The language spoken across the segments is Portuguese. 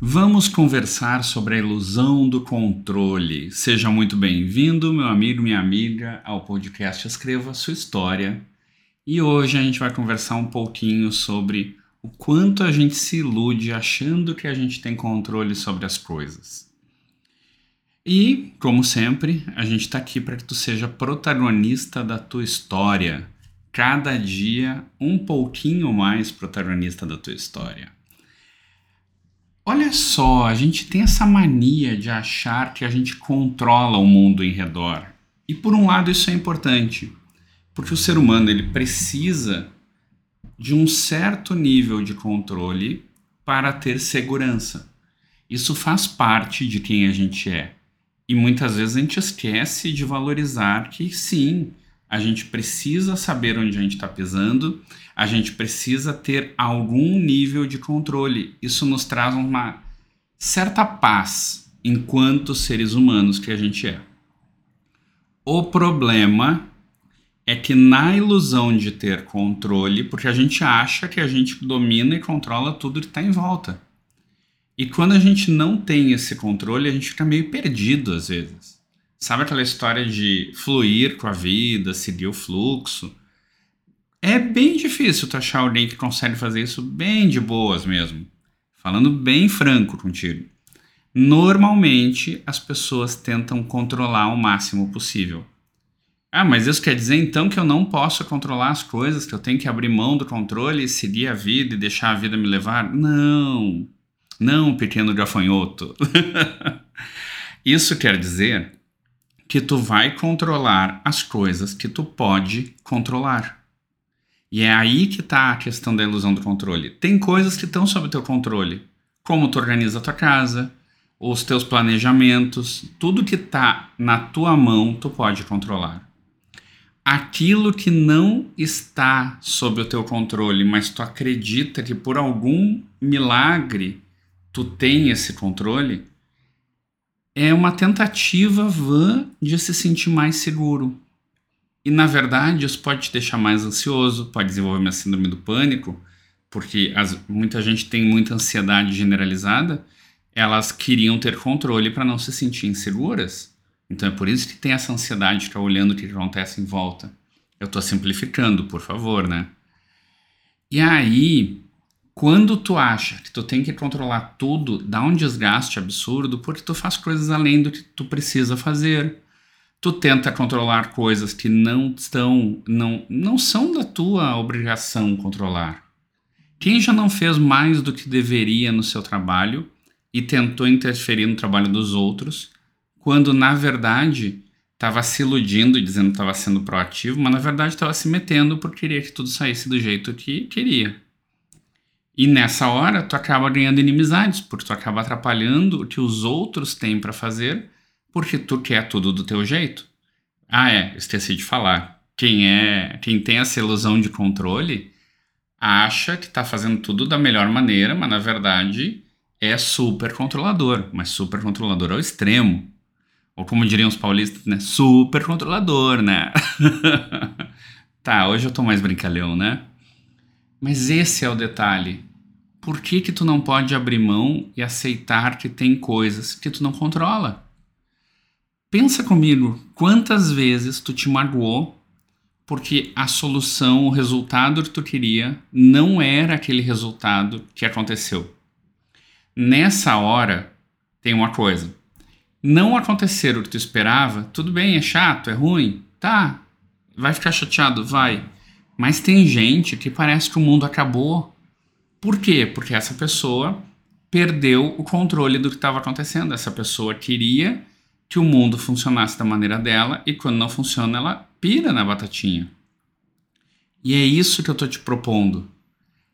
Vamos conversar sobre a ilusão do controle. Seja muito bem-vindo, meu amigo, minha amiga, ao podcast Escreva Sua História. E hoje a gente vai conversar um pouquinho sobre o quanto a gente se ilude achando que a gente tem controle sobre as coisas. E, como sempre, a gente está aqui para que tu seja protagonista da tua história. Cada dia um pouquinho mais protagonista da tua história. Olha só, a gente tem essa mania de achar que a gente controla o mundo em redor. E por um lado isso é importante, porque o ser humano ele precisa de um certo nível de controle para ter segurança. Isso faz parte de quem a gente é. E muitas vezes a gente esquece de valorizar que sim, a gente precisa saber onde a gente está pisando, a gente precisa ter algum nível de controle. Isso nos traz uma certa paz enquanto seres humanos que a gente é. O problema é que na ilusão de ter controle, porque a gente acha que a gente domina e controla tudo que está em volta. E quando a gente não tem esse controle, a gente fica meio perdido às vezes. Sabe aquela história de fluir com a vida, seguir o fluxo? É bem difícil tu achar alguém que consegue fazer isso bem de boas mesmo. Falando bem franco contigo. Normalmente as pessoas tentam controlar o máximo possível. Ah, mas isso quer dizer então que eu não posso controlar as coisas, que eu tenho que abrir mão do controle e seguir a vida e deixar a vida me levar? Não, não, pequeno gafanhoto. isso quer dizer que tu vai controlar as coisas que tu pode controlar. E é aí que está a questão da ilusão do controle. Tem coisas que estão sob teu controle, como tu organiza a tua casa, os teus planejamentos, tudo que está na tua mão tu pode controlar. Aquilo que não está sob o teu controle, mas tu acredita que por algum milagre tu tem esse controle, é uma tentativa vã de se sentir mais seguro. E na verdade, isso pode te deixar mais ansioso, pode desenvolver uma síndrome do pânico, porque as, muita gente tem muita ansiedade generalizada, elas queriam ter controle para não se sentir inseguras. Então é por isso que tem essa ansiedade de ficar olhando o que acontece em volta. Eu estou simplificando, por favor, né? E aí, quando tu acha que tu tem que controlar tudo, dá um desgaste absurdo porque tu faz coisas além do que tu precisa fazer. Tu tenta controlar coisas que não estão, não, não são da tua obrigação controlar. Quem já não fez mais do que deveria no seu trabalho e tentou interferir no trabalho dos outros, quando na verdade estava se iludindo, dizendo que estava sendo proativo, mas na verdade estava se metendo porque queria que tudo saísse do jeito que queria. E nessa hora, tu acaba ganhando inimizades, porque tu acaba atrapalhando o que os outros têm para fazer, porque tu quer tudo do teu jeito. Ah, é, esqueci de falar. Quem é, quem tem essa ilusão de controle, acha que está fazendo tudo da melhor maneira, mas na verdade é super controlador, mas super controlador ao extremo. Ou como diriam os paulistas, né? Super controlador, né? tá, hoje eu tô mais brincalhão, né? Mas esse é o detalhe por que que tu não pode abrir mão e aceitar que tem coisas que tu não controla? Pensa comigo, quantas vezes tu te magoou porque a solução, o resultado que tu queria não era aquele resultado que aconteceu. Nessa hora, tem uma coisa. Não acontecer o que tu esperava, tudo bem, é chato, é ruim, tá. Vai ficar chateado, vai. Mas tem gente que parece que o mundo acabou por quê? Porque essa pessoa perdeu o controle do que estava acontecendo. Essa pessoa queria que o mundo funcionasse da maneira dela e quando não funciona, ela pira na batatinha. E é isso que eu estou te propondo.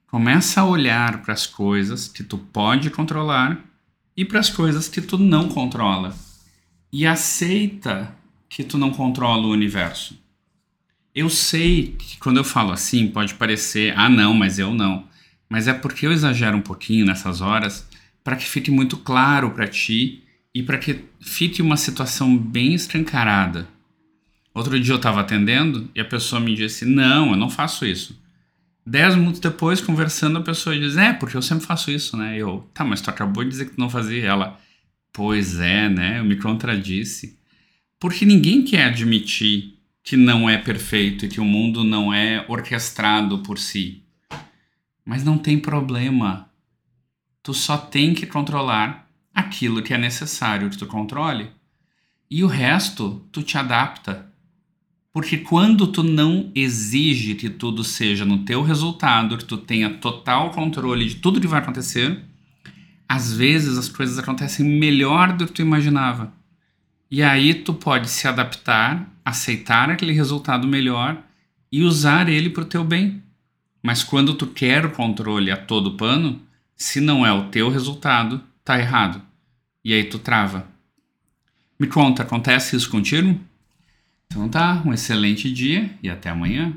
Começa a olhar para as coisas que tu pode controlar e para as coisas que tu não controla. E aceita que tu não controla o universo. Eu sei que quando eu falo assim pode parecer, ah não, mas eu não mas é porque eu exagero um pouquinho nessas horas para que fique muito claro para ti e para que fique uma situação bem escancarada. Outro dia eu estava atendendo e a pessoa me disse: Não, eu não faço isso. Dez minutos depois, conversando, a pessoa diz: É, porque eu sempre faço isso, né? Eu, tá, mas tu acabou de dizer que tu não fazia. Ela, pois é, né? Eu me contradisse. Porque ninguém quer admitir que não é perfeito e que o mundo não é orquestrado por si. Mas não tem problema. Tu só tem que controlar aquilo que é necessário que tu controle. E o resto, tu te adapta. Porque quando tu não exige que tudo seja no teu resultado, que tu tenha total controle de tudo que vai acontecer, às vezes as coisas acontecem melhor do que tu imaginava. E aí tu pode se adaptar, aceitar aquele resultado melhor e usar ele para o teu bem. Mas quando tu quer o controle a todo pano, se não é o teu resultado, tá errado. E aí tu trava. Me conta, acontece isso contigo? Então tá, um excelente dia e até amanhã.